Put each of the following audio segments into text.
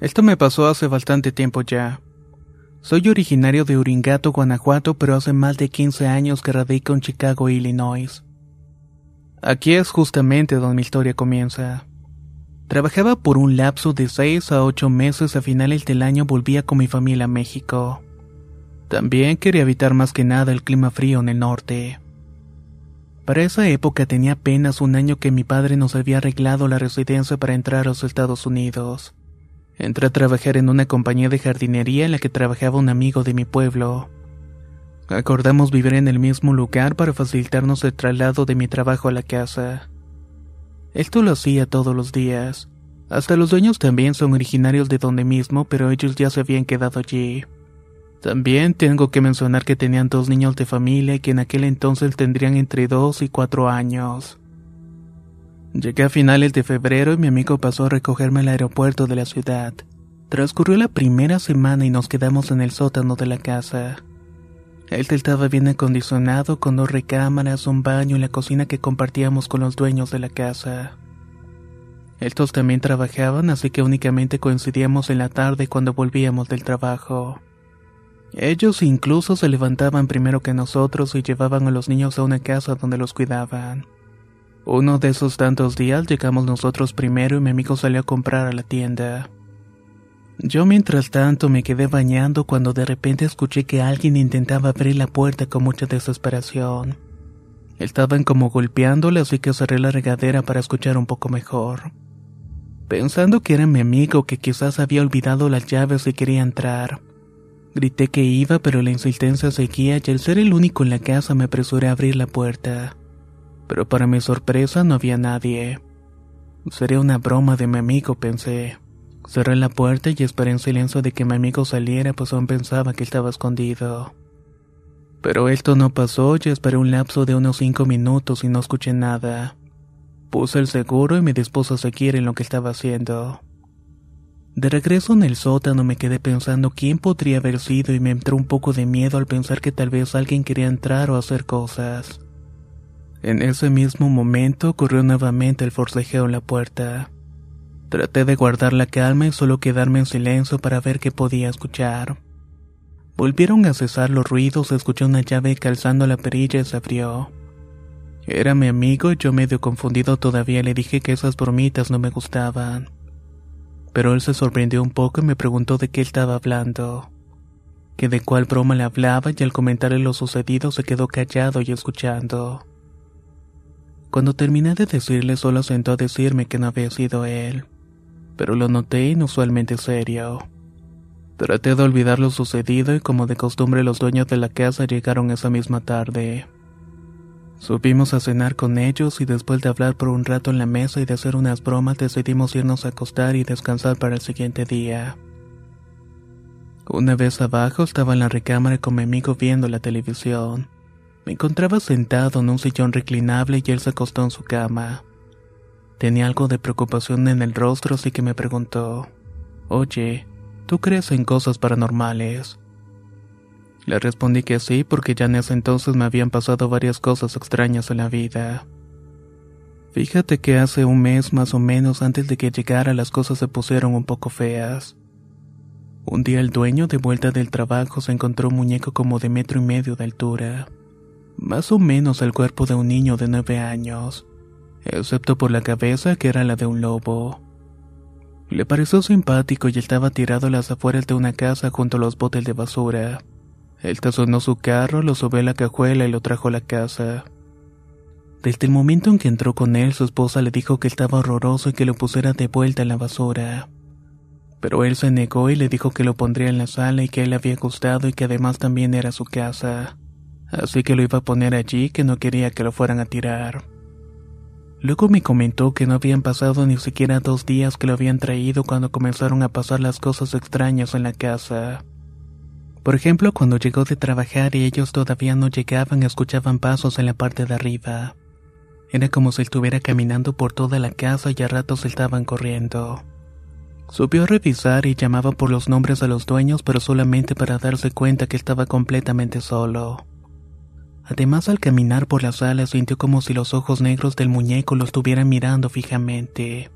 Esto me pasó hace bastante tiempo ya. Soy originario de Uringato, Guanajuato, pero hace más de 15 años que radico en Chicago, Illinois. Aquí es justamente donde mi historia comienza. Trabajaba por un lapso de 6 a 8 meses a finales del año volvía con mi familia a México. También quería evitar más que nada el clima frío en el norte. Para esa época tenía apenas un año que mi padre nos había arreglado la residencia para entrar a los Estados Unidos. Entré a trabajar en una compañía de jardinería en la que trabajaba un amigo de mi pueblo. Acordamos vivir en el mismo lugar para facilitarnos el traslado de mi trabajo a la casa. Esto lo hacía todos los días. Hasta los dueños también son originarios de donde mismo, pero ellos ya se habían quedado allí. También tengo que mencionar que tenían dos niños de familia que en aquel entonces tendrían entre dos y cuatro años. Llegué a finales de febrero y mi amigo pasó a recogerme al aeropuerto de la ciudad. Transcurrió la primera semana y nos quedamos en el sótano de la casa. Él estaba bien acondicionado con dos recámaras, un baño y la cocina que compartíamos con los dueños de la casa. Estos también trabajaban, así que únicamente coincidíamos en la tarde cuando volvíamos del trabajo. Ellos incluso se levantaban primero que nosotros y llevaban a los niños a una casa donde los cuidaban. Uno de esos tantos días llegamos nosotros primero y mi amigo salió a comprar a la tienda. Yo mientras tanto me quedé bañando cuando de repente escuché que alguien intentaba abrir la puerta con mucha desesperación. Estaban como golpeándole así que cerré la regadera para escuchar un poco mejor. Pensando que era mi amigo que quizás había olvidado las llaves y quería entrar. Grité que iba pero la insistencia seguía y al ser el único en la casa me apresuré a abrir la puerta pero para mi sorpresa no había nadie. Sería una broma de mi amigo, pensé. Cerré la puerta y esperé en silencio de que mi amigo saliera, pues aún pensaba que estaba escondido. Pero esto no pasó y esperé un lapso de unos cinco minutos y no escuché nada. Puse el seguro y me dispuse a seguir en lo que estaba haciendo. De regreso en el sótano me quedé pensando quién podría haber sido y me entró un poco de miedo al pensar que tal vez alguien quería entrar o hacer cosas. En ese mismo momento ocurrió nuevamente el forcejeo en la puerta. Traté de guardar la calma y solo quedarme en silencio para ver qué podía escuchar. Volvieron a cesar los ruidos, escuché una llave calzando la perilla y se abrió. Era mi amigo y yo medio confundido todavía le dije que esas bromitas no me gustaban. Pero él se sorprendió un poco y me preguntó de qué estaba hablando. Que de cuál broma le hablaba y al comentarle lo sucedido se quedó callado y escuchando. Cuando terminé de decirle solo sentó a decirme que no había sido él, pero lo noté inusualmente serio. Traté de olvidar lo sucedido y como de costumbre los dueños de la casa llegaron esa misma tarde. Subimos a cenar con ellos y después de hablar por un rato en la mesa y de hacer unas bromas decidimos irnos a acostar y descansar para el siguiente día. Una vez abajo estaba en la recámara con mi amigo viendo la televisión. Me encontraba sentado en un sillón reclinable y él se acostó en su cama. Tenía algo de preocupación en el rostro, así que me preguntó, Oye, ¿tú crees en cosas paranormales? Le respondí que sí, porque ya en ese entonces me habían pasado varias cosas extrañas en la vida. Fíjate que hace un mes más o menos antes de que llegara las cosas se pusieron un poco feas. Un día el dueño de vuelta del trabajo se encontró un muñeco como de metro y medio de altura, más o menos el cuerpo de un niño de nueve años, excepto por la cabeza que era la de un lobo. Le pareció simpático y estaba tirado a las afueras de una casa junto a los botes de basura. Él estacionó su carro, lo subió a la cajuela y lo trajo a la casa. Desde el momento en que entró con él, su esposa le dijo que estaba horroroso y que lo pusiera de vuelta en la basura. Pero él se negó y le dijo que lo pondría en la sala y que él había gustado y que además también era su casa. Así que lo iba a poner allí que no quería que lo fueran a tirar. Luego me comentó que no habían pasado ni siquiera dos días que lo habían traído cuando comenzaron a pasar las cosas extrañas en la casa. Por ejemplo, cuando llegó de trabajar y ellos todavía no llegaban, escuchaban pasos en la parte de arriba. Era como si estuviera caminando por toda la casa y a ratos estaban corriendo. Subió a revisar y llamaba por los nombres de los dueños, pero solamente para darse cuenta que estaba completamente solo. Además, al caminar por la sala sintió como si los ojos negros del muñeco lo estuvieran mirando fijamente.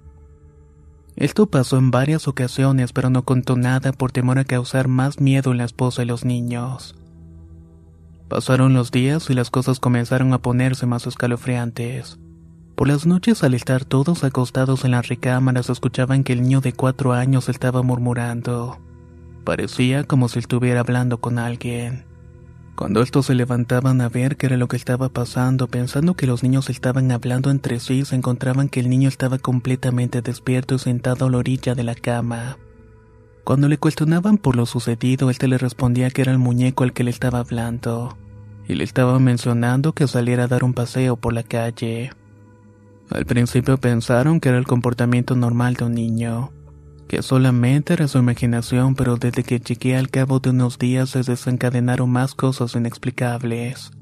Esto pasó en varias ocasiones, pero no contó nada por temor a causar más miedo en la esposa y los niños. Pasaron los días y las cosas comenzaron a ponerse más escalofriantes. Por las noches al estar todos acostados en las recámaras escuchaban que el niño de cuatro años estaba murmurando. Parecía como si estuviera hablando con alguien. Cuando estos se levantaban a ver qué era lo que estaba pasando, pensando que los niños estaban hablando entre sí, se encontraban que el niño estaba completamente despierto y sentado a la orilla de la cama. Cuando le cuestionaban por lo sucedido, este le respondía que era el muñeco al que le estaba hablando, y le estaba mencionando que saliera a dar un paseo por la calle. Al principio pensaron que era el comportamiento normal de un niño, que solamente era su imaginación, pero desde que llegué al cabo de unos días se desencadenaron más cosas inexplicables.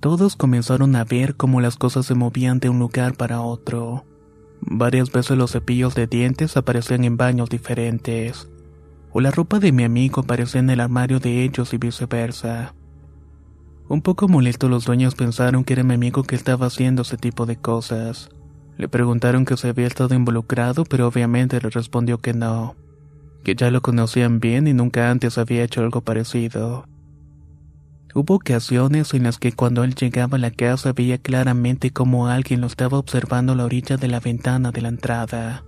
Todos comenzaron a ver cómo las cosas se movían de un lugar para otro. Varias veces los cepillos de dientes aparecían en baños diferentes, o la ropa de mi amigo aparecía en el armario de ellos y viceversa. Un poco molesto los dueños pensaron que era mi amigo que estaba haciendo ese tipo de cosas. Le preguntaron que se había estado involucrado, pero obviamente le respondió que no, que ya lo conocían bien y nunca antes había hecho algo parecido. Hubo ocasiones en las que cuando él llegaba a la casa veía claramente cómo alguien lo estaba observando a la orilla de la ventana de la entrada,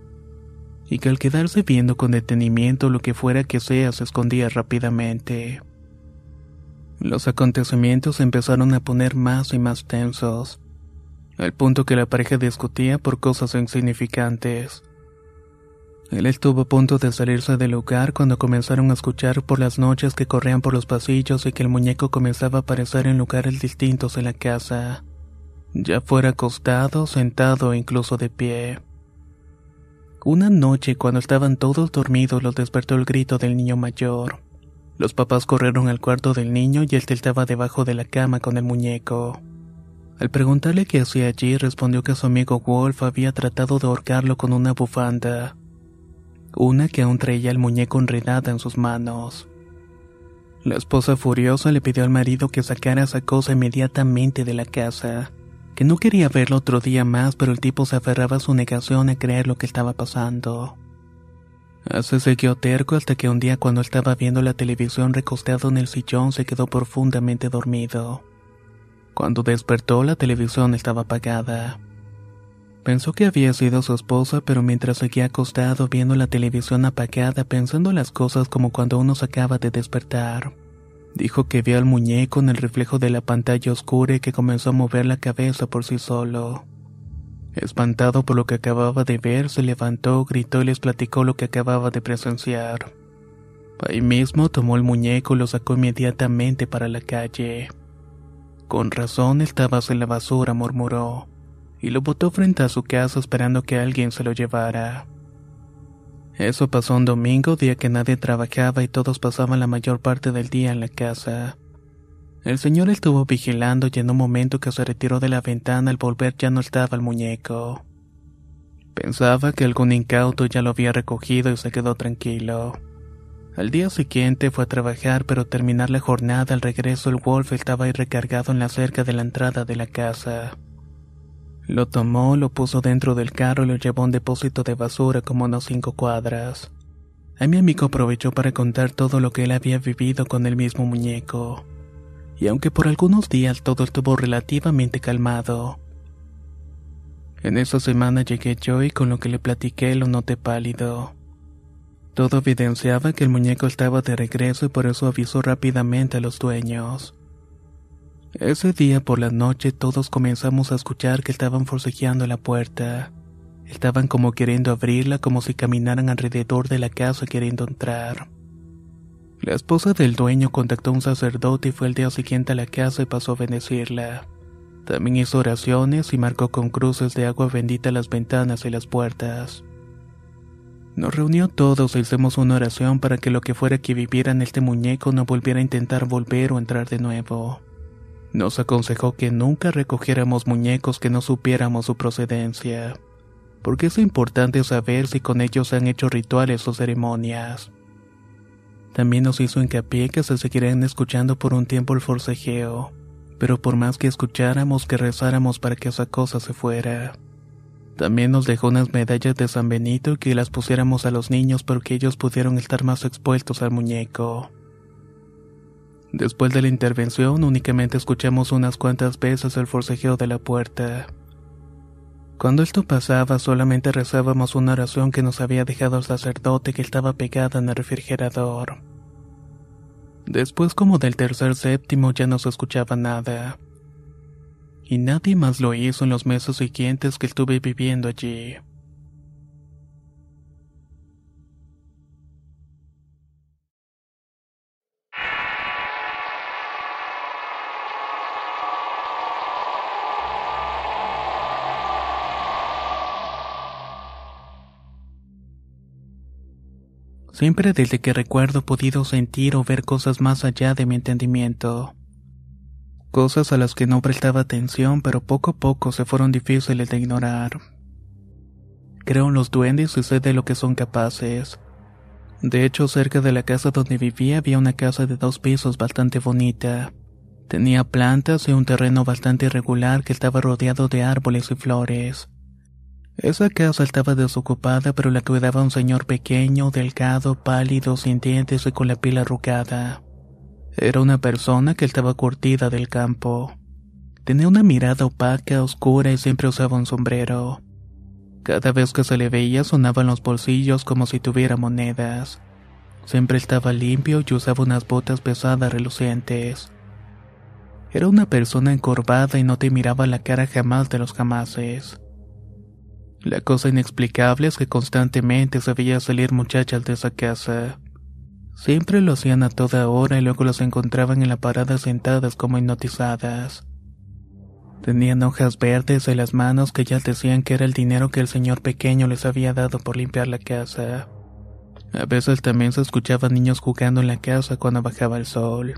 y que al quedarse viendo con detenimiento lo que fuera que sea se escondía rápidamente. Los acontecimientos empezaron a poner más y más tensos al punto que la pareja discutía por cosas insignificantes. Él estuvo a punto de salirse del lugar cuando comenzaron a escuchar por las noches que corrían por los pasillos y que el muñeco comenzaba a aparecer en lugares distintos en la casa, ya fuera acostado, sentado incluso de pie. Una noche, cuando estaban todos dormidos, los despertó el grito del niño mayor. Los papás corrieron al cuarto del niño y él estaba debajo de la cama con el muñeco. Al preguntarle qué hacía allí, respondió que su amigo Wolf había tratado de ahorcarlo con una bufanda, una que aún traía el muñeco enredada en sus manos. La esposa furiosa le pidió al marido que sacara esa cosa inmediatamente de la casa, que no quería verlo otro día más, pero el tipo se aferraba a su negación a creer lo que estaba pasando. Así siguió terco hasta que un día cuando estaba viendo la televisión recostado en el sillón se quedó profundamente dormido. Cuando despertó la televisión estaba apagada. Pensó que había sido su esposa, pero mientras seguía acostado viendo la televisión apagada, pensando las cosas como cuando uno se acaba de despertar. Dijo que vio al muñeco en el reflejo de la pantalla oscura y que comenzó a mover la cabeza por sí solo. Espantado por lo que acababa de ver, se levantó, gritó y les platicó lo que acababa de presenciar. Ahí mismo tomó el muñeco y lo sacó inmediatamente para la calle. Con razón estabas en la basura, murmuró, y lo botó frente a su casa esperando que alguien se lo llevara. Eso pasó un domingo, día que nadie trabajaba y todos pasaban la mayor parte del día en la casa. El señor estuvo vigilando y en un momento que se retiró de la ventana al volver ya no estaba el muñeco. Pensaba que algún incauto ya lo había recogido y se quedó tranquilo. Al día siguiente fue a trabajar, pero terminar la jornada al regreso el Wolf estaba ahí recargado en la cerca de la entrada de la casa. Lo tomó, lo puso dentro del carro y lo llevó a un depósito de basura como unos cinco cuadras. A mi amigo aprovechó para contar todo lo que él había vivido con el mismo muñeco. Y aunque por algunos días todo estuvo relativamente calmado, en esa semana llegué yo y con lo que le platiqué lo noté pálido. Todo evidenciaba que el muñeco estaba de regreso y por eso avisó rápidamente a los dueños. Ese día por la noche todos comenzamos a escuchar que estaban forcejeando la puerta. Estaban como queriendo abrirla, como si caminaran alrededor de la casa queriendo entrar. La esposa del dueño contactó a un sacerdote y fue el día siguiente a la casa y pasó a bendecirla. También hizo oraciones y marcó con cruces de agua bendita las ventanas y las puertas. Nos reunió todos e hicimos una oración para que lo que fuera que viviera en este muñeco no volviera a intentar volver o entrar de nuevo. Nos aconsejó que nunca recogiéramos muñecos que no supiéramos su procedencia, porque es importante saber si con ellos han hecho rituales o ceremonias. También nos hizo hincapié que se seguirían escuchando por un tiempo el forcejeo pero por más que escucháramos que rezáramos para que esa cosa se fuera. También nos dejó unas medallas de San Benito que las pusiéramos a los niños para que ellos pudieran estar más expuestos al muñeco. Después de la intervención únicamente escuchamos unas cuantas veces el forcejeo de la puerta. Cuando esto pasaba solamente rezábamos una oración que nos había dejado el sacerdote que estaba pegada en el refrigerador. Después como del tercer séptimo ya no se escuchaba nada. Y nadie más lo hizo en los meses siguientes que estuve viviendo allí. Siempre desde que recuerdo he podido sentir o ver cosas más allá de mi entendimiento. Cosas a las que no prestaba atención, pero poco a poco se fueron difíciles de ignorar. Creo en los duendes y sé de lo que son capaces. De hecho, cerca de la casa donde vivía había una casa de dos pisos bastante bonita. Tenía plantas y un terreno bastante irregular que estaba rodeado de árboles y flores. Esa casa estaba desocupada, pero la cuidaba un señor pequeño, delgado, pálido, sin dientes y con la piel arrugada. Era una persona que estaba curtida del campo. Tenía una mirada opaca, oscura y siempre usaba un sombrero. Cada vez que se le veía sonaban los bolsillos como si tuviera monedas. Siempre estaba limpio y usaba unas botas pesadas relucientes. Era una persona encorvada y no te miraba la cara jamás de los jamases. La cosa inexplicable es que constantemente se veía salir muchachas de esa casa. Siempre lo hacían a toda hora y luego los encontraban en la parada sentadas como hipnotizadas. Tenían hojas verdes en las manos que ya decían que era el dinero que el señor pequeño les había dado por limpiar la casa. A veces también se escuchaban niños jugando en la casa cuando bajaba el sol.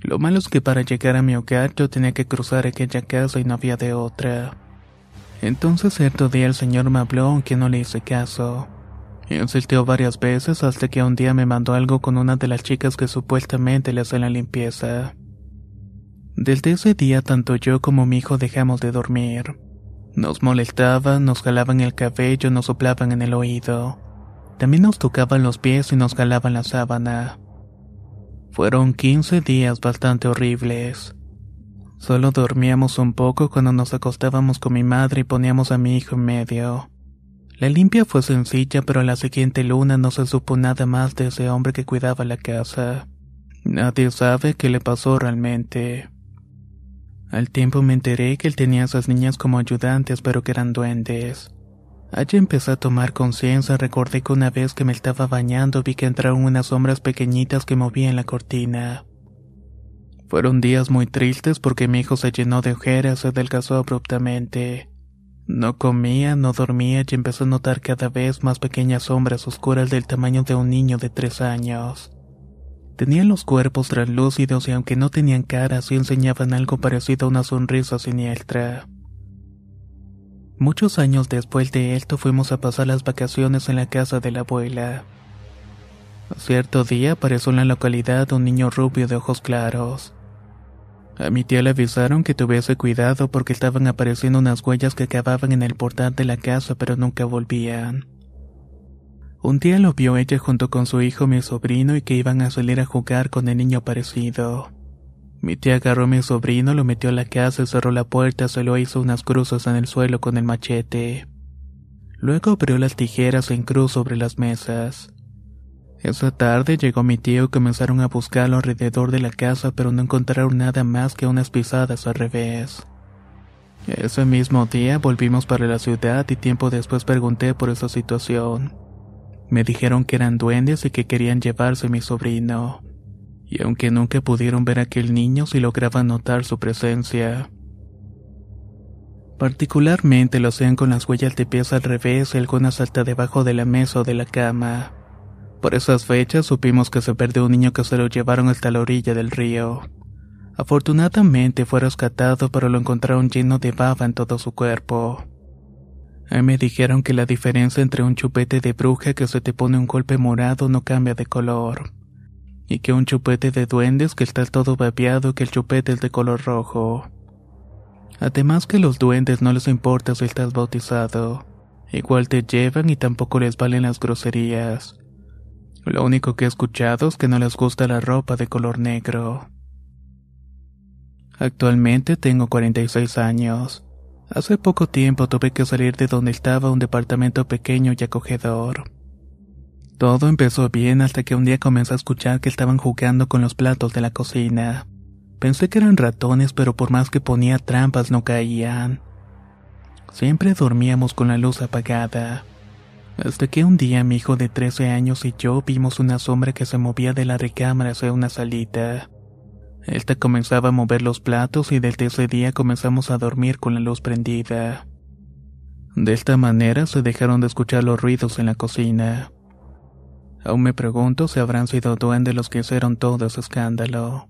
Lo malo es que para llegar a mi hogar yo tenía que cruzar aquella casa y no había de otra. Entonces cierto día el señor me habló aunque no le hice caso. Insistió varias veces hasta que un día me mandó algo con una de las chicas que supuestamente le hacen la limpieza. Desde ese día tanto yo como mi hijo dejamos de dormir. Nos molestaban, nos jalaban el cabello, nos soplaban en el oído. También nos tocaban los pies y nos jalaban la sábana. Fueron 15 días bastante horribles. Solo dormíamos un poco cuando nos acostábamos con mi madre y poníamos a mi hijo en medio. La limpia fue sencilla, pero a la siguiente luna no se supo nada más de ese hombre que cuidaba la casa. Nadie sabe qué le pasó realmente. Al tiempo me enteré que él tenía a esas niñas como ayudantes, pero que eran duendes. Allí empecé a tomar conciencia, recordé que una vez que me estaba bañando vi que entraron unas sombras pequeñitas que movían la cortina. Fueron días muy tristes porque mi hijo se llenó de ojeras y adelgazó abruptamente. No comía, no dormía y empezó a notar cada vez más pequeñas sombras oscuras del tamaño de un niño de tres años. Tenían los cuerpos translúcidos y aunque no tenían caras sí enseñaban algo parecido a una sonrisa siniestra. Muchos años después de esto fuimos a pasar las vacaciones en la casa de la abuela. Cierto día apareció en la localidad un niño rubio de ojos claros. A mi tía le avisaron que tuviese cuidado porque estaban apareciendo unas huellas que acababan en el portal de la casa pero nunca volvían. Un día lo vio ella junto con su hijo mi sobrino y que iban a salir a jugar con el niño aparecido. Mi tía agarró a mi sobrino, lo metió a la casa cerró la puerta, se lo hizo unas cruzas en el suelo con el machete. Luego abrió las tijeras en cruz sobre las mesas. Esa tarde llegó mi tío y comenzaron a buscarlo alrededor de la casa, pero no encontraron nada más que unas pisadas al revés. Ese mismo día volvimos para la ciudad y tiempo después pregunté por esa situación. Me dijeron que eran duendes y que querían llevarse a mi sobrino. Y aunque nunca pudieron ver a aquel niño, sí lograban notar su presencia. Particularmente lo hacían con las huellas de pies al revés y algunas hasta debajo de la mesa o de la cama. Por esas fechas supimos que se perdió un niño que se lo llevaron hasta la orilla del río. Afortunadamente fue rescatado pero lo encontraron lleno de baba en todo su cuerpo. A mí me dijeron que la diferencia entre un chupete de bruja que se te pone un golpe morado no cambia de color. Y que un chupete de duendes que está todo babeado que el chupete es de color rojo. Además que los duendes no les importa si estás bautizado. Igual te llevan y tampoco les valen las groserías. Lo único que he escuchado es que no les gusta la ropa de color negro. Actualmente tengo 46 años. Hace poco tiempo tuve que salir de donde estaba un departamento pequeño y acogedor. Todo empezó bien hasta que un día comencé a escuchar que estaban jugando con los platos de la cocina. Pensé que eran ratones, pero por más que ponía trampas no caían. Siempre dormíamos con la luz apagada. Hasta que un día mi hijo de 13 años y yo vimos una sombra que se movía de la recámara hacia una salita. Esta comenzaba a mover los platos y desde ese día comenzamos a dormir con la luz prendida. De esta manera se dejaron de escuchar los ruidos en la cocina. Aún me pregunto si habrán sido duendes los que hicieron todo ese escándalo.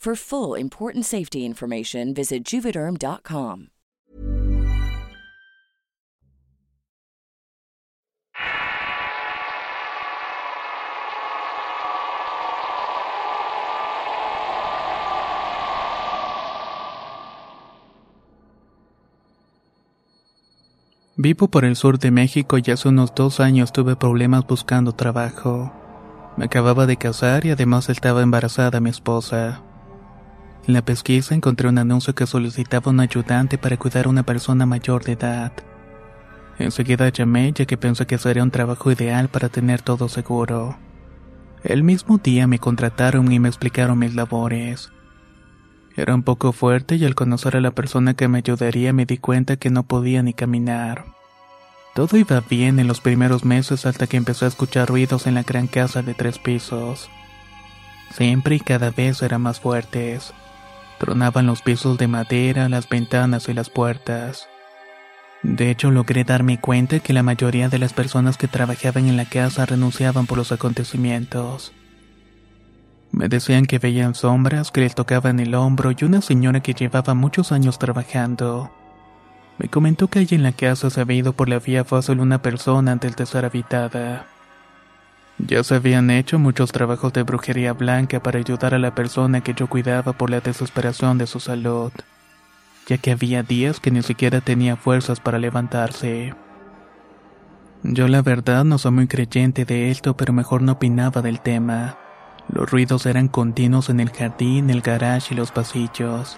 For full important safety information, visit juvederm.com. Vivo por el sur de México y hace unos dos años tuve problemas buscando trabajo. Me acababa de casar y además estaba embarazada mi esposa. En la pesquisa encontré un anuncio que solicitaba un ayudante para cuidar a una persona mayor de edad. Enseguida llamé ya que pensé que sería un trabajo ideal para tener todo seguro. El mismo día me contrataron y me explicaron mis labores. Era un poco fuerte y al conocer a la persona que me ayudaría me di cuenta que no podía ni caminar. Todo iba bien en los primeros meses hasta que empecé a escuchar ruidos en la gran casa de tres pisos. Siempre y cada vez eran más fuertes. Tronaban los pisos de madera, las ventanas y las puertas. De hecho, logré darme cuenta que la mayoría de las personas que trabajaban en la casa renunciaban por los acontecimientos. Me decían que veían sombras, que les tocaban el hombro y una señora que llevaba muchos años trabajando. Me comentó que allí en la casa se había ido por la vía solo una persona antes de ser habitada. Ya se habían hecho muchos trabajos de brujería blanca para ayudar a la persona que yo cuidaba por la desesperación de su salud, ya que había días que ni siquiera tenía fuerzas para levantarse. Yo la verdad no soy muy creyente de esto, pero mejor no opinaba del tema. Los ruidos eran continuos en el jardín, el garage y los pasillos.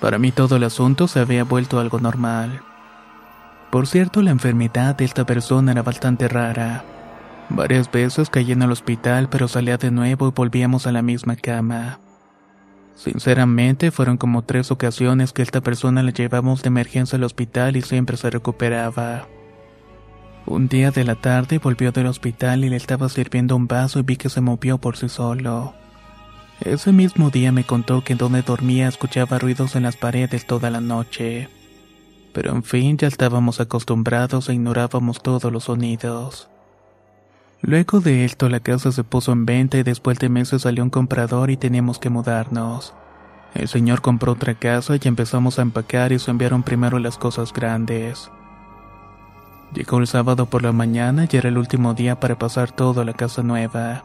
Para mí todo el asunto se había vuelto algo normal. Por cierto, la enfermedad de esta persona era bastante rara. Varias veces caí en el hospital, pero salía de nuevo y volvíamos a la misma cama. Sinceramente, fueron como tres ocasiones que esta persona la llevamos de emergencia al hospital y siempre se recuperaba. Un día de la tarde volvió del hospital y le estaba sirviendo un vaso y vi que se movió por sí solo. Ese mismo día me contó que donde dormía escuchaba ruidos en las paredes toda la noche. Pero en fin, ya estábamos acostumbrados e ignorábamos todos los sonidos. Luego de esto la casa se puso en venta y después de meses salió un comprador y teníamos que mudarnos. El señor compró otra casa y empezamos a empacar y se enviaron primero las cosas grandes. Llegó el sábado por la mañana y era el último día para pasar todo a la casa nueva.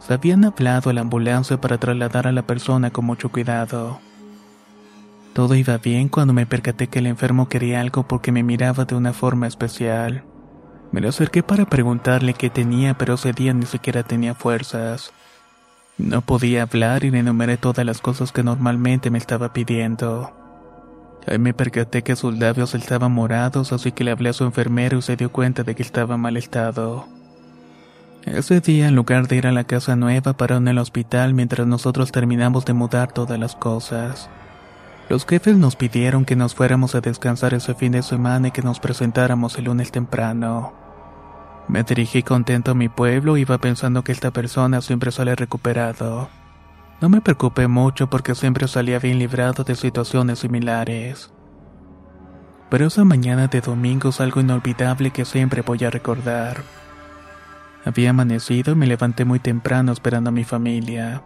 Se habían hablado a la ambulancia para trasladar a la persona con mucho cuidado. Todo iba bien cuando me percaté que el enfermo quería algo porque me miraba de una forma especial. Me lo acerqué para preguntarle qué tenía, pero ese día ni siquiera tenía fuerzas. No podía hablar y le enumeré todas las cosas que normalmente me estaba pidiendo. Ahí me percaté que sus labios estaban morados, así que le hablé a su enfermero y se dio cuenta de que estaba mal estado. Ese día, en lugar de ir a la casa nueva, paró en el hospital mientras nosotros terminamos de mudar todas las cosas. Los jefes nos pidieron que nos fuéramos a descansar ese fin de semana y que nos presentáramos el lunes temprano. Me dirigí contento a mi pueblo y iba pensando que esta persona siempre sale recuperado. No me preocupé mucho porque siempre salía bien librado de situaciones similares. Pero esa mañana de domingo es algo inolvidable que siempre voy a recordar. Había amanecido y me levanté muy temprano esperando a mi familia.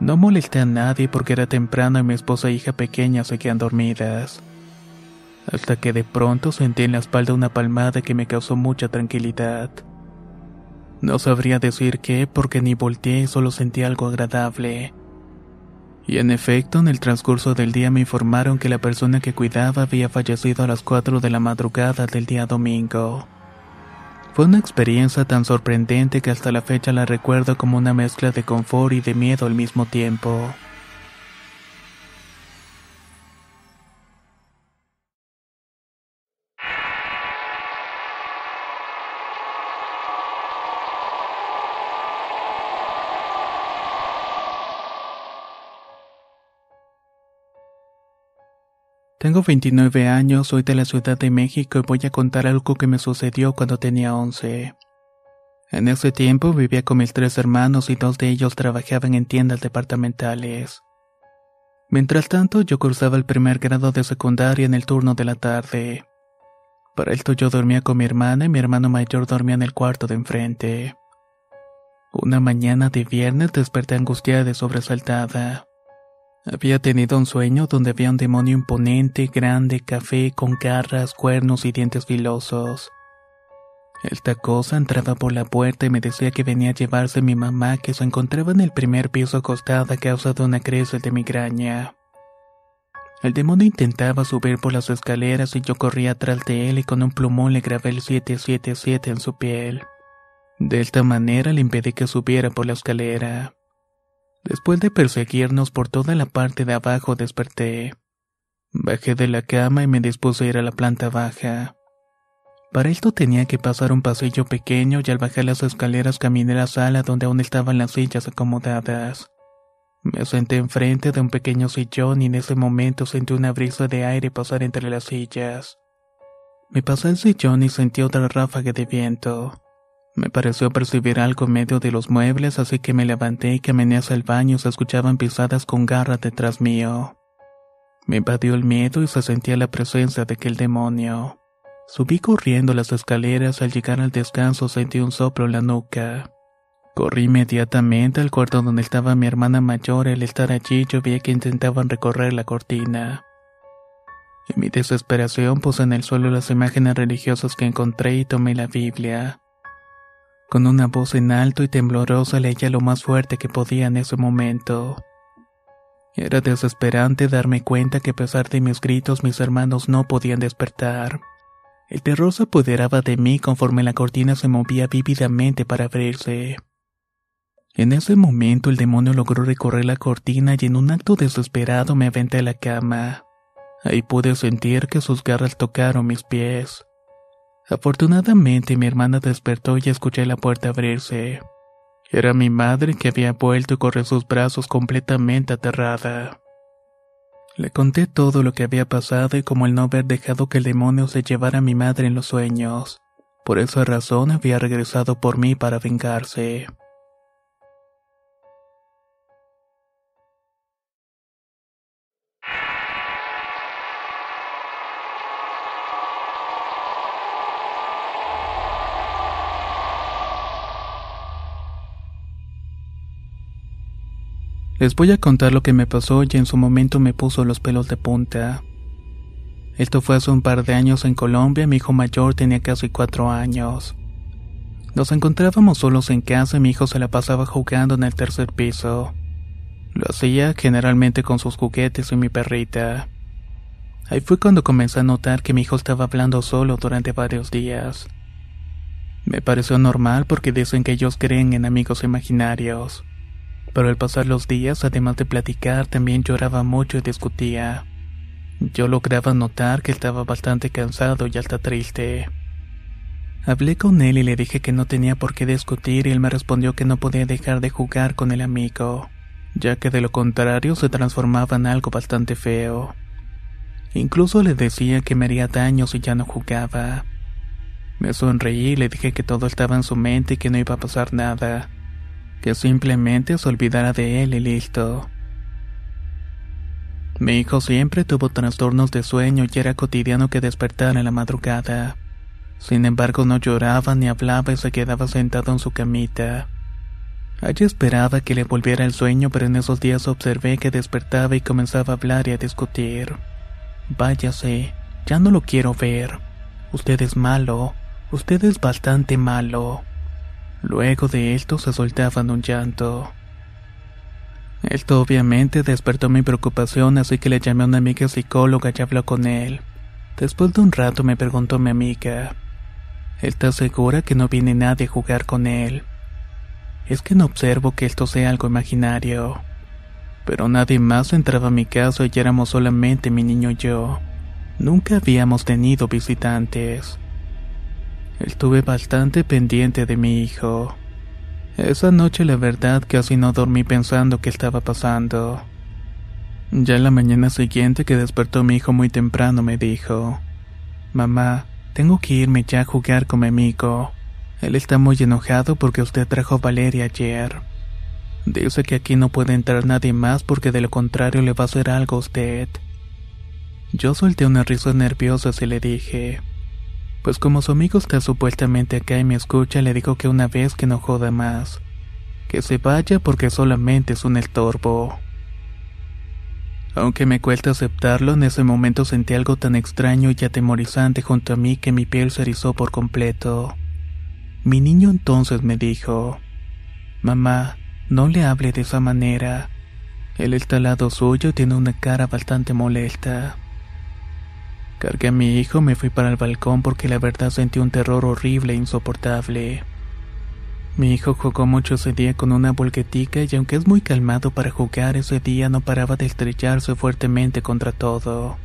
No molesté a nadie porque era temprano y mi esposa e hija pequeña seguían dormidas. Hasta que de pronto sentí en la espalda una palmada que me causó mucha tranquilidad. No sabría decir qué porque ni volteé y solo sentí algo agradable. Y en efecto, en el transcurso del día me informaron que la persona que cuidaba había fallecido a las 4 de la madrugada del día domingo. Fue una experiencia tan sorprendente que hasta la fecha la recuerdo como una mezcla de confort y de miedo al mismo tiempo. Tengo 29 años, soy de la Ciudad de México y voy a contar algo que me sucedió cuando tenía 11. En ese tiempo vivía con mis tres hermanos y dos de ellos trabajaban en tiendas departamentales. Mientras tanto, yo cursaba el primer grado de secundaria en el turno de la tarde. Para esto yo dormía con mi hermana y mi hermano mayor dormía en el cuarto de enfrente. Una mañana de viernes desperté angustiada y sobresaltada. Había tenido un sueño donde había un demonio imponente, grande, café, con garras, cuernos y dientes filosos. Esta cosa entraba por la puerta y me decía que venía a llevarse a mi mamá que se encontraba en el primer piso acostada a causa de una crisis de migraña. El demonio intentaba subir por las escaleras y yo corría atrás de él y con un plumón le grabé el 777 en su piel. De esta manera le impedí que subiera por la escalera. Después de perseguirnos por toda la parte de abajo desperté. Bajé de la cama y me dispuse a ir a la planta baja. Para esto tenía que pasar un pasillo pequeño y al bajar las escaleras caminé a la sala donde aún estaban las sillas acomodadas. Me senté enfrente de un pequeño sillón y en ese momento sentí una brisa de aire pasar entre las sillas. Me pasé el sillón y sentí otra ráfaga de viento. Me pareció percibir algo en medio de los muebles, así que me levanté y caminé hacia el baño. Se escuchaban pisadas con garra detrás mío. Me invadió el miedo y se sentía la presencia de aquel demonio. Subí corriendo las escaleras, al llegar al descanso sentí un soplo en la nuca. Corrí inmediatamente al cuarto donde estaba mi hermana mayor, al estar allí yo vi que intentaban recorrer la cortina. En mi desesperación puse en el suelo las imágenes religiosas que encontré y tomé la Biblia. Con una voz en alto y temblorosa leía lo más fuerte que podía en ese momento. Era desesperante darme cuenta que a pesar de mis gritos mis hermanos no podían despertar. El terror se apoderaba de mí conforme la cortina se movía vívidamente para abrirse. En ese momento el demonio logró recorrer la cortina y en un acto desesperado me aventé a la cama. Ahí pude sentir que sus garras tocaron mis pies. Afortunadamente mi hermana despertó y escuché la puerta abrirse. Era mi madre que había vuelto y corrió sus brazos completamente aterrada. Le conté todo lo que había pasado y como el no haber dejado que el demonio se llevara a mi madre en los sueños. Por esa razón había regresado por mí para vengarse. Les voy a contar lo que me pasó y en su momento me puso los pelos de punta. Esto fue hace un par de años en Colombia, mi hijo mayor tenía casi cuatro años. Nos encontrábamos solos en casa y mi hijo se la pasaba jugando en el tercer piso. Lo hacía generalmente con sus juguetes y mi perrita. Ahí fue cuando comencé a notar que mi hijo estaba hablando solo durante varios días. Me pareció normal porque dicen que ellos creen en amigos imaginarios pero al pasar los días, además de platicar, también lloraba mucho y discutía. Yo lograba notar que estaba bastante cansado y hasta triste. Hablé con él y le dije que no tenía por qué discutir y él me respondió que no podía dejar de jugar con el amigo, ya que de lo contrario se transformaba en algo bastante feo. Incluso le decía que me haría daño si ya no jugaba. Me sonreí y le dije que todo estaba en su mente y que no iba a pasar nada que simplemente se olvidara de él y listo. Mi hijo siempre tuvo trastornos de sueño y era cotidiano que despertara en la madrugada. Sin embargo, no lloraba ni hablaba y se quedaba sentado en su camita. Allí esperaba que le volviera el sueño, pero en esos días observé que despertaba y comenzaba a hablar y a discutir. Váyase, ya no lo quiero ver. Usted es malo, usted es bastante malo. Luego de esto se soltaban un llanto. Esto obviamente despertó mi preocupación, así que le llamé a una amiga psicóloga y habló con él. Después de un rato me preguntó mi amiga, ¿estás segura que no viene nadie a jugar con él? Es que no observo que esto sea algo imaginario. Pero nadie más entraba a mi casa y éramos solamente mi niño y yo. Nunca habíamos tenido visitantes. Estuve bastante pendiente de mi hijo. Esa noche la verdad casi no dormí pensando qué estaba pasando. Ya la mañana siguiente que despertó mi hijo muy temprano me dijo, Mamá, tengo que irme ya a jugar con mi amigo. Él está muy enojado porque usted trajo a Valeria ayer. Dice que aquí no puede entrar nadie más porque de lo contrario le va a hacer algo a usted. Yo solté una risa nerviosa y le dije, pues como su amigo está supuestamente acá y me escucha, le digo que una vez que no joda más. Que se vaya porque solamente es un estorbo. Aunque me cuesta aceptarlo, en ese momento sentí algo tan extraño y atemorizante junto a mí que mi piel se erizó por completo. Mi niño entonces me dijo, Mamá, no le hable de esa manera. Él está al lado suyo y tiene una cara bastante molesta. Cargué a mi hijo, me fui para el balcón porque la verdad sentí un terror horrible e insoportable. Mi hijo jugó mucho ese día con una bolquetica y aunque es muy calmado para jugar, ese día no paraba de estrellarse fuertemente contra todo.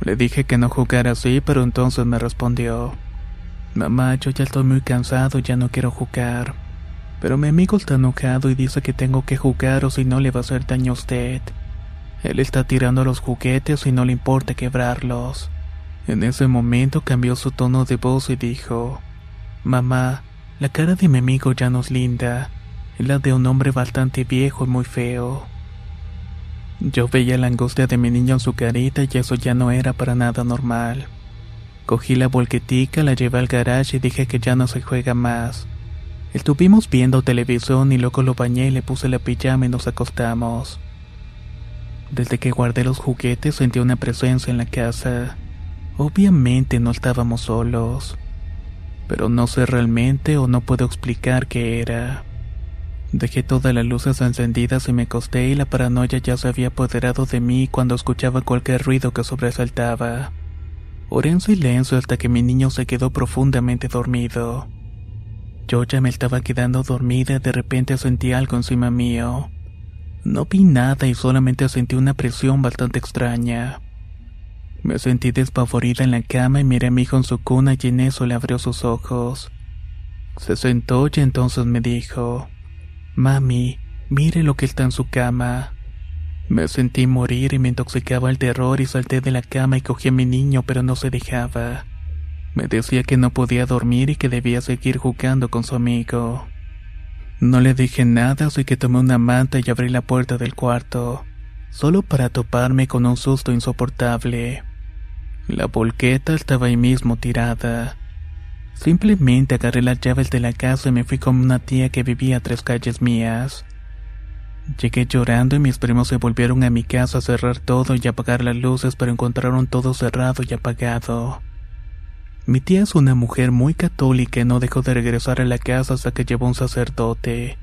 Le dije que no jugara así, pero entonces me respondió, Mamá, yo ya estoy muy cansado, ya no quiero jugar. Pero mi amigo está enojado y dice que tengo que jugar o si no le va a hacer daño a usted. Él está tirando los juguetes y no le importa quebrarlos. En ese momento cambió su tono de voz y dijo, Mamá, la cara de mi amigo ya no es linda, es la de un hombre bastante viejo y muy feo. Yo veía la angustia de mi niño en su carita y eso ya no era para nada normal. Cogí la volquetica, la llevé al garage y dije que ya no se juega más. Estuvimos viendo televisión y luego lo bañé y le puse la pijama y nos acostamos. Desde que guardé los juguetes sentí una presencia en la casa. Obviamente no estábamos solos, pero no sé realmente o no puedo explicar qué era. Dejé todas las luces encendidas y me acosté y la paranoia ya se había apoderado de mí cuando escuchaba cualquier ruido que sobresaltaba. Oré en silencio hasta que mi niño se quedó profundamente dormido. Yo ya me estaba quedando dormida de repente sentí algo encima mío. No vi nada y solamente sentí una presión bastante extraña. Me sentí despavorida en la cama y miré a mi hijo en su cuna y en eso le abrió sus ojos. Se sentó y entonces me dijo, Mami, mire lo que está en su cama. Me sentí morir y me intoxicaba el terror y salté de la cama y cogí a mi niño pero no se dejaba. Me decía que no podía dormir y que debía seguir jugando con su amigo. No le dije nada, así que tomé una manta y abrí la puerta del cuarto, solo para toparme con un susto insoportable. La volqueta estaba ahí mismo tirada. Simplemente agarré las llaves de la casa y me fui con una tía que vivía a tres calles mías. Llegué llorando y mis primos se volvieron a mi casa a cerrar todo y apagar las luces, pero encontraron todo cerrado y apagado. Mi tía es una mujer muy católica y no dejó de regresar a la casa hasta que llevó un sacerdote.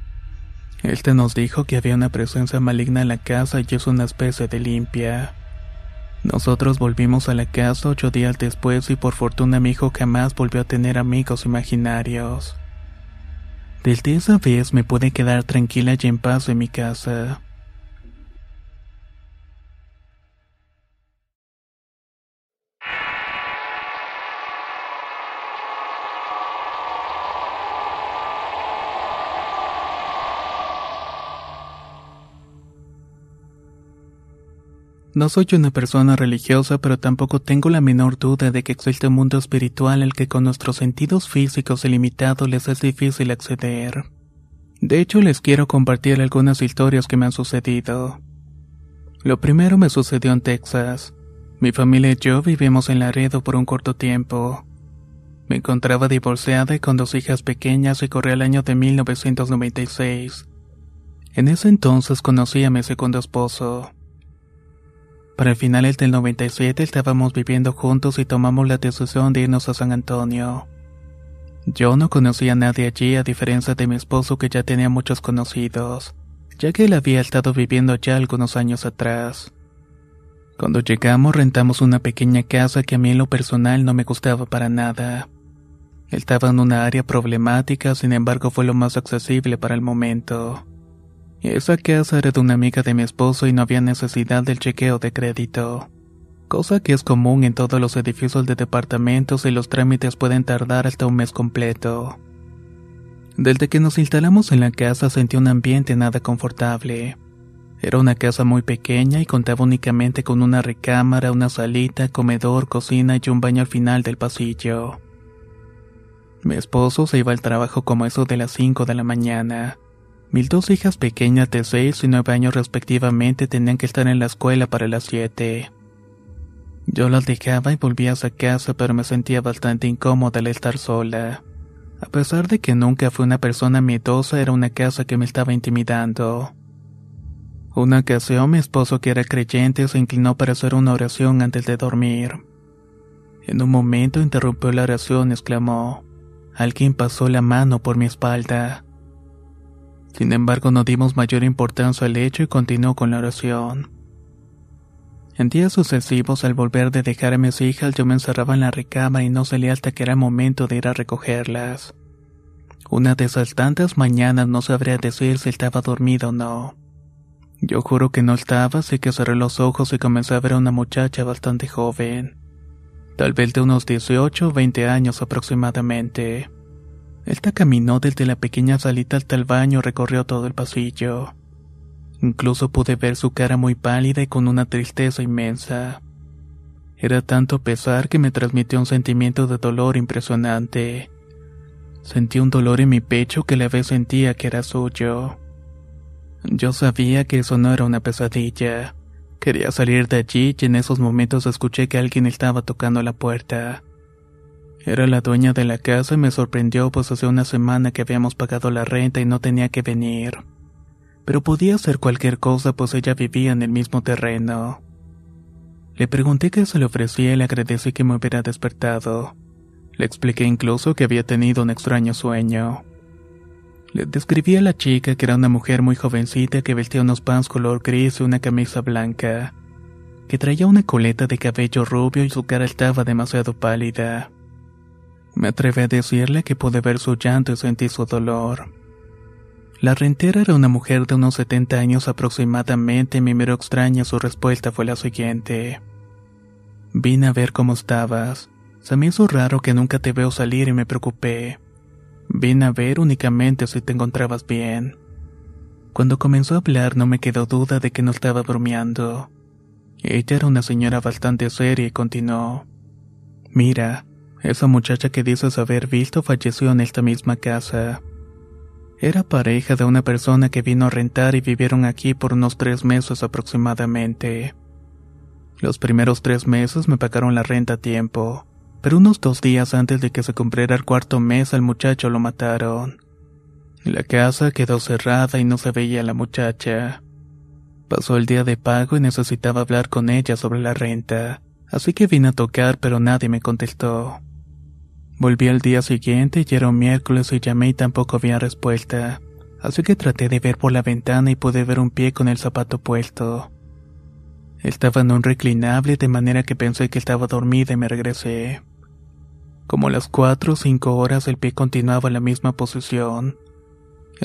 Este nos dijo que había una presencia maligna en la casa y es una especie de limpia. Nosotros volvimos a la casa ocho días después y por fortuna mi hijo jamás volvió a tener amigos imaginarios. Desde esa vez me pude quedar tranquila y en paz en mi casa. No soy una persona religiosa, pero tampoco tengo la menor duda de que existe un mundo espiritual al que con nuestros sentidos físicos ilimitados les es difícil acceder. De hecho, les quiero compartir algunas historias que me han sucedido. Lo primero me sucedió en Texas. Mi familia y yo vivimos en Laredo por un corto tiempo. Me encontraba divorciada y con dos hijas pequeñas y corría el año de 1996. En ese entonces conocí a mi segundo esposo. Para finales del 97 estábamos viviendo juntos y tomamos la decisión de irnos a San Antonio. Yo no conocía a nadie allí a diferencia de mi esposo que ya tenía muchos conocidos, ya que él había estado viviendo allá algunos años atrás. Cuando llegamos rentamos una pequeña casa que a mí en lo personal no me gustaba para nada. Estaba en una área problemática, sin embargo fue lo más accesible para el momento. Esa casa era de una amiga de mi esposo y no había necesidad del chequeo de crédito, cosa que es común en todos los edificios de departamentos y los trámites pueden tardar hasta un mes completo. Desde que nos instalamos en la casa sentí un ambiente nada confortable. Era una casa muy pequeña y contaba únicamente con una recámara, una salita, comedor, cocina y un baño al final del pasillo. Mi esposo se iba al trabajo como eso de las 5 de la mañana. Mis dos hijas pequeñas de 6 y 9 años respectivamente tenían que estar en la escuela para las 7. Yo las dejaba y volvía a casa, pero me sentía bastante incómoda al estar sola. A pesar de que nunca fui una persona miedosa, era una casa que me estaba intimidando. Una ocasión mi esposo, que era creyente, se inclinó para hacer una oración antes de dormir. En un momento interrumpió la oración y exclamó, Alguien pasó la mano por mi espalda. Sin embargo, no dimos mayor importancia al hecho y continuó con la oración. En días sucesivos, al volver de dejar a mis hijas, yo me encerraba en la recámara y no salía hasta que era momento de ir a recogerlas. Una de esas tantas mañanas no sabría decir si estaba dormido o no. Yo juro que no estaba, así que cerré los ojos y comencé a ver a una muchacha bastante joven. Tal vez de unos 18 o 20 años aproximadamente. Esta caminó desde la pequeña salita hasta el baño recorrió todo el pasillo. Incluso pude ver su cara muy pálida y con una tristeza inmensa. Era tanto pesar que me transmitió un sentimiento de dolor impresionante. Sentí un dolor en mi pecho que la vez sentía que era suyo. Yo sabía que eso no era una pesadilla, Quería salir de allí y en esos momentos escuché que alguien estaba tocando la puerta. Era la dueña de la casa y me sorprendió pues hace una semana que habíamos pagado la renta y no tenía que venir. Pero podía hacer cualquier cosa pues ella vivía en el mismo terreno. Le pregunté qué se le ofrecía y le agradecí que me hubiera despertado. Le expliqué incluso que había tenido un extraño sueño. Le describí a la chica que era una mujer muy jovencita que vestía unos pants color gris y una camisa blanca, que traía una coleta de cabello rubio y su cara estaba demasiado pálida. Me atreví a decirle que pude ver su llanto y sentí su dolor. La rentera era una mujer de unos 70 años aproximadamente y me miró extraña su respuesta fue la siguiente. Vine a ver cómo estabas. Se me hizo raro que nunca te veo salir y me preocupé. Vine a ver únicamente si te encontrabas bien. Cuando comenzó a hablar no me quedó duda de que no estaba bromeando. Ella era una señora bastante seria y continuó. Mira, esa muchacha que dices haber visto falleció en esta misma casa. Era pareja de una persona que vino a rentar y vivieron aquí por unos tres meses aproximadamente. Los primeros tres meses me pagaron la renta a tiempo, pero unos dos días antes de que se cumpliera el cuarto mes al muchacho lo mataron. La casa quedó cerrada y no se veía la muchacha. Pasó el día de pago y necesitaba hablar con ella sobre la renta, así que vine a tocar pero nadie me contestó. Volví al día siguiente y era un miércoles y llamé y tampoco había respuesta, así que traté de ver por la ventana y pude ver un pie con el zapato puesto. Estaba en un reclinable de manera que pensé que estaba dormida y me regresé. Como las cuatro o cinco horas el pie continuaba en la misma posición.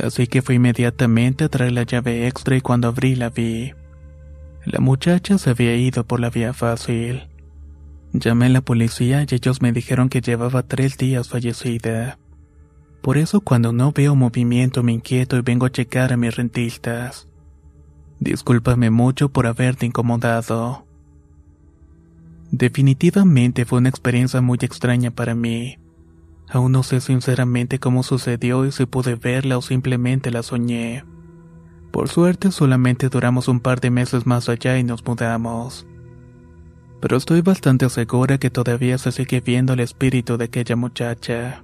Así que fui inmediatamente a traer la llave extra y cuando abrí la vi. La muchacha se había ido por la vía fácil. Llamé a la policía y ellos me dijeron que llevaba tres días fallecida. Por eso cuando no veo movimiento me inquieto y vengo a checar a mis rentistas. Discúlpame mucho por haberte incomodado. Definitivamente fue una experiencia muy extraña para mí. Aún no sé sinceramente cómo sucedió y si pude verla o simplemente la soñé. Por suerte solamente duramos un par de meses más allá y nos mudamos. Pero estoy bastante segura que todavía se sigue viendo el espíritu de aquella muchacha.